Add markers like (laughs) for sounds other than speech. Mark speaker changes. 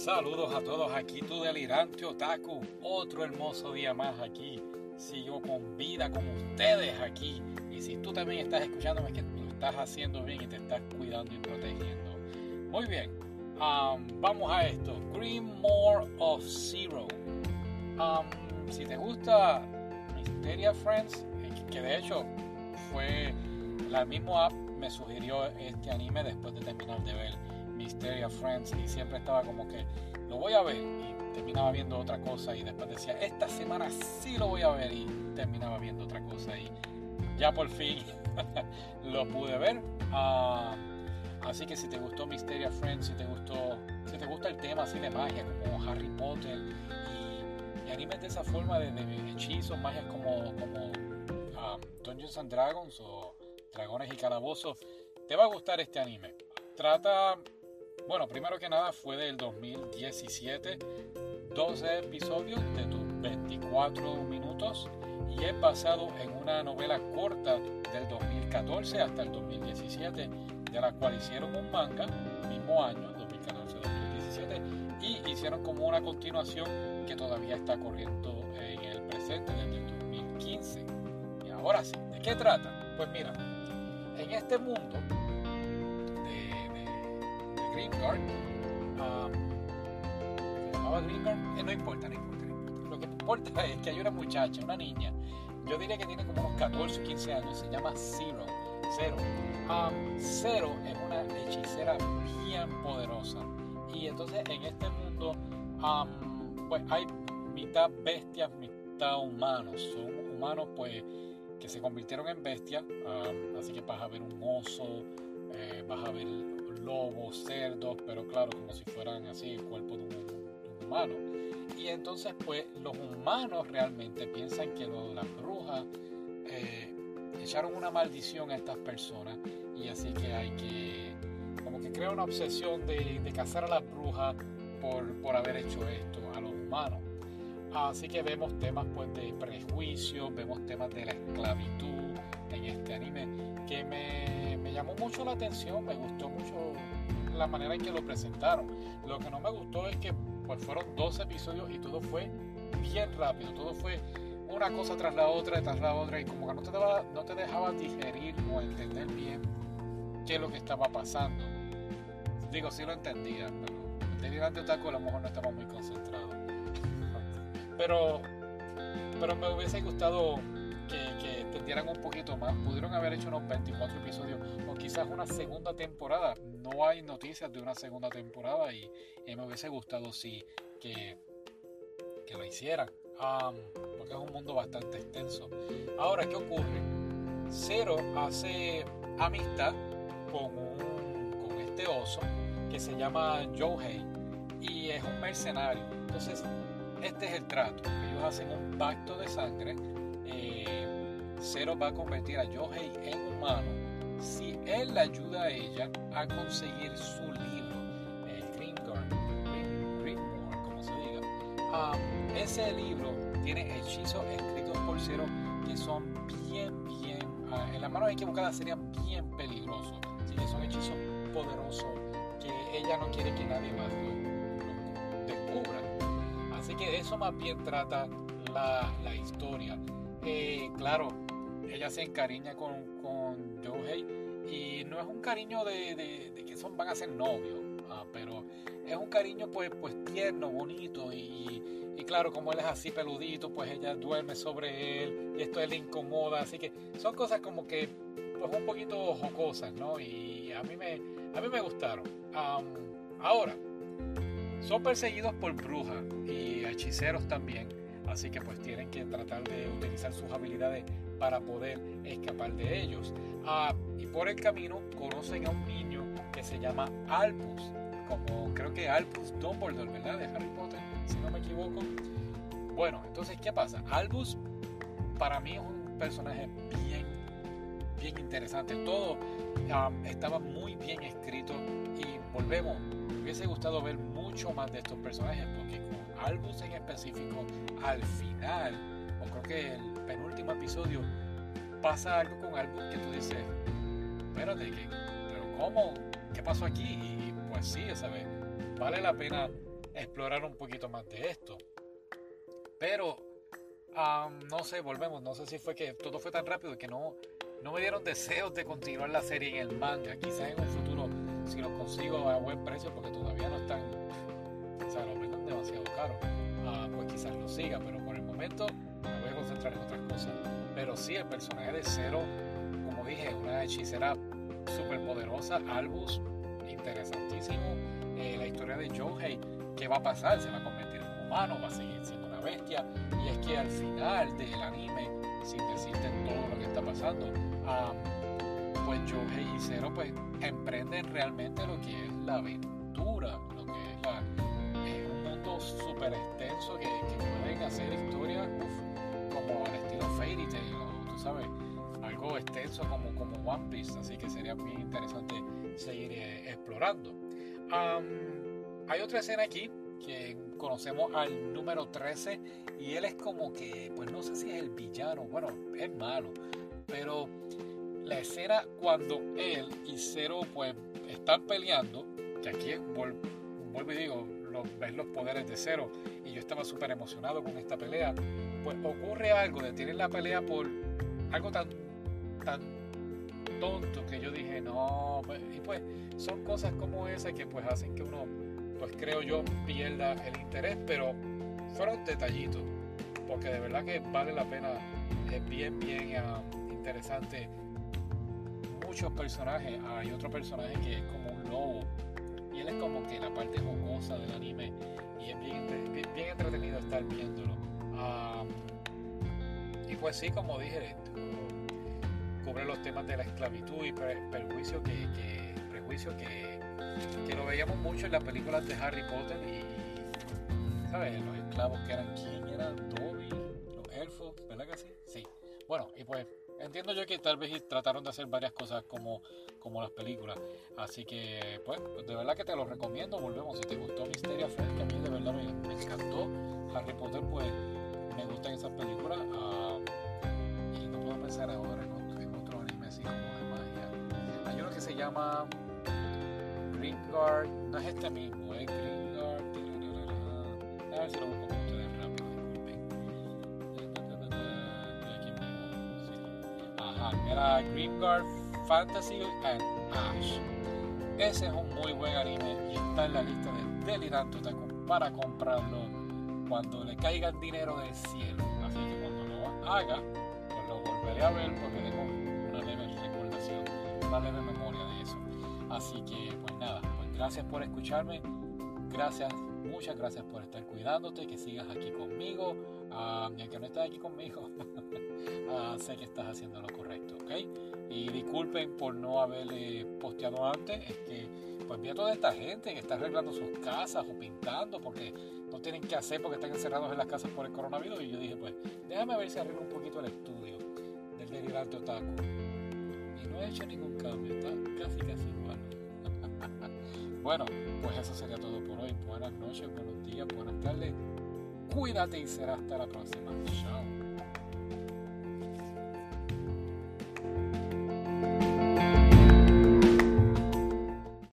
Speaker 1: Saludos a todos, aquí tu delirante otaku. Otro hermoso día más aquí. Sigo con vida con ustedes aquí. Y si tú también estás escuchándome, es que lo estás haciendo bien y te estás cuidando y protegiendo. Muy bien, um, vamos a esto. More of Zero. Um, si te gusta Mysteria Friends, que de hecho fue la misma app me sugirió este anime después de terminar de ver Mysteria Friends y siempre estaba como que lo voy a ver y terminaba viendo otra cosa y después decía esta semana sí lo voy a ver y terminaba viendo otra cosa y ya por fin (laughs) lo pude ver. Ah, así que si te gustó Mysteria Friends, si te gustó, si te gusta el tema así de magia como Harry Potter y, y animes de esa forma de, hechizos, magias como, como ah, Dungeons and Dragons o Dragones y Calabozos, te va a gustar este anime. Trata bueno, primero que nada fue del 2017, 12 episodios de 24 minutos y es basado en una novela corta del 2014 hasta el 2017, de la cual hicieron un manga, mismo año, 2014-2017, y hicieron como una continuación que todavía está corriendo en el presente desde el 2015. Y ahora sí, ¿de qué trata? Pues mira, en este mundo Green Um, ¿Se llamaba Green eh, no, importa, no importa. Lo que importa (laughs) es que hay una muchacha, una niña, yo diría que tiene como unos 14 o 15 años, se llama Zero. Zero. Um, es una hechicera bien poderosa. Y entonces en este mundo um, pues hay mitad bestias, mitad humanos. Son humanos pues que se convirtieron en bestias. Um, así que vas a ver un oso, eh, vas a ver lobos, cerdos, pero claro, como si fueran así el cuerpo de un, humano. Y entonces, pues, los humanos realmente piensan que las brujas eh, echaron una maldición a estas personas y así que hay que, como que crea una obsesión de, de cazar a las brujas por, por haber hecho esto a los humanos. Así que vemos temas pues de prejuicio, vemos temas de la esclavitud en este anime que me, me, llamó mucho la atención, me gustó mucho la manera en que lo presentaron. Lo que no me gustó es que pues fueron dos episodios y todo fue bien rápido, todo fue una cosa tras la otra, tras la otra y como que no te, daba, no te dejaba digerir o entender bien qué es lo que estaba pasando. Digo, sí lo entendía, pero el delirante otaku a lo mejor no estaba muy concentrado. Pero, pero me hubiese gustado que, que un poquito más. Pudieron haber hecho unos 24 episodios o quizás una segunda temporada. No hay noticias de una segunda temporada y, me hubiese gustado si que, que lo hicieran. porque es un mundo bastante extenso. Ahora, ¿qué ocurre? Zero hace amistad con, con este oso que se llama Johei y es un mercenario. Entonces, este es el trato. Ellos hacen un pacto de sangre Zero va a convertir a Yohei en humano si él le ayuda a ella a conseguir su libro, el Green Green, como se diga. Ah, ese libro tiene hechizos escritos por Zero que son bien, bien, ah, en la mano equivocada serían bien peligrosos. Así que son hechizos poderosos que ella no quiere que nadie más lo, descubra. Así que de eso más bien trata la, la historia. Eh, claro, ella se encariña con, con Yohei y no es un cariño de, que son, van a ser novios, ah, pero es un cariño pues, pues tierno, bonito y, claro, como él es así peludito, pues ella duerme sobre él y esto le incomoda, así que son cosas como que pues un poquito jocosas, ¿no? Y a mí me, a mí me gustaron. ahora, son perseguidos por brujas y hechiceros también, así que pues tienen que tratar de utilizar sus habilidades para poder escapar de ellos. Ah, y por el camino conocen a un niño que se llama Albus, como creo que Albus Dumbledore, ¿verdad? De Harry Potter, si no me equivoco. Bueno, entonces, ¿qué pasa? Albus para mí es un personaje bien, bien interesante. Todo ah, estaba muy bien escrito y volvemos. Me hubiese gustado ver mucho más de estos personajes porque Albus en específico, al final, o creo que el penúltimo episodio pasa algo con algo que tú dices, espérate, pero ¿cómo? ¿Qué pasó aquí? Y pues sí, ¿sabes? Vale la pena explorar un poquito más de esto. Pero, um, no sé, volvemos, no sé si fue que todo fue tan rápido que no, no me dieron deseos de continuar la serie en el manga. Quizás en el futuro, si lo consigo a buen precio, porque todavía no están, demasiado caro, uh, pues quizás lo siga, pero por el momento me voy a concentrar en otras cosas. Pero sí, el personaje de Zero, como dije, una hechicera súper poderosa, Albus, interesantísimo. Eh, la historia de Johei, ¿qué va a pasar? ¿Se va a convertir en humano? ¿Va a seguir siendo una bestia? Y es que al final del anime, sin decirte todo lo que está pasando, pues Johei y Zero pues emprenden realmente lo que es la aventura, lo que es la, un mundo súper extenso que, que, pueden hacer historias como al estilo Fairy Tail, tú sabes, algo extenso como, como One Piece, así que sería bien interesante seguir eh, explorando. hay otra escena aquí que conocemos al número 13 y él es como que, pues no sé si es el villano, bueno, es malo, pero la escena cuando él y Zero pues están peleando, que aquí vuelvo y digo, los, ves los poderes de Zero y yo estaba súper emocionado con esta pelea, pues ocurre algo, detienen la pelea por algo tan, tan tonto que yo dije, no, pues, y pues son cosas como esas que pues hacen que uno, pues creo yo, pierda el interés, pero fueron detallitos, porque de verdad que vale la pena, es bien, bien uh, interesante. Muchos personajes, hay otro personaje que es como un lobo, y él es como que la parte jocosa del anime, y es bien, bien, entretenido estar viéndolo. Uh, y pues sí, como dije, cubre los temas de la esclavitud y perjuicio que, que, prejuicio que, que, lo veíamos mucho en las películas de Harry Potter y, ¿sabes? Los esclavos que eran, ¿quién eran? Dobby, los elfos, ¿verdad que sí? Sí. Bueno, y pues entiendo yo que tal vez trataron de hacer varias cosas como, como las películas. Así que, pues, de verdad que te lo recomiendo. Volvemos. Si te gustó Misteria Fred, que a mí de verdad me, encantó. Harry Potter, pues, me gustan esas películas. Uh, y no puedo pensar ahora en así como de magia. Hay uno que se llama Gringard, no es este mismo, es Gringard. A ver si lo era Gringard Fantasy and Ash. Ese es un muy buen anime y está en la lista de Delirante para comprarlo cuando le caiga dinero del cielo. Así que cuando lo haga, pues lo volveré a ver porque tengo darle de memoria de eso. Así que, pues nada, pues gracias por escucharme. Gracias, muchas gracias por estar cuidándote, que sigas aquí conmigo. Uh, aunque no estás aquí conmigo, uh, (laughs) sé que estás haciendo lo correcto, Y disculpen por no haberle posteado antes, es que pues vi a toda esta gente que está arreglando sus casas o pintando porque no tienen que hacer porque están encerrados en las casas por el coronavirus. Y yo dije, pues déjame ver si arreglo un poquito el estudio del delirante otaku no he hecho ningún cambio, está casi casi igual. (laughs) bueno, pues eso sería todo por hoy. Buenas noches, buenos días, buenas tardes. Cuídate y será hasta la próxima. Chao.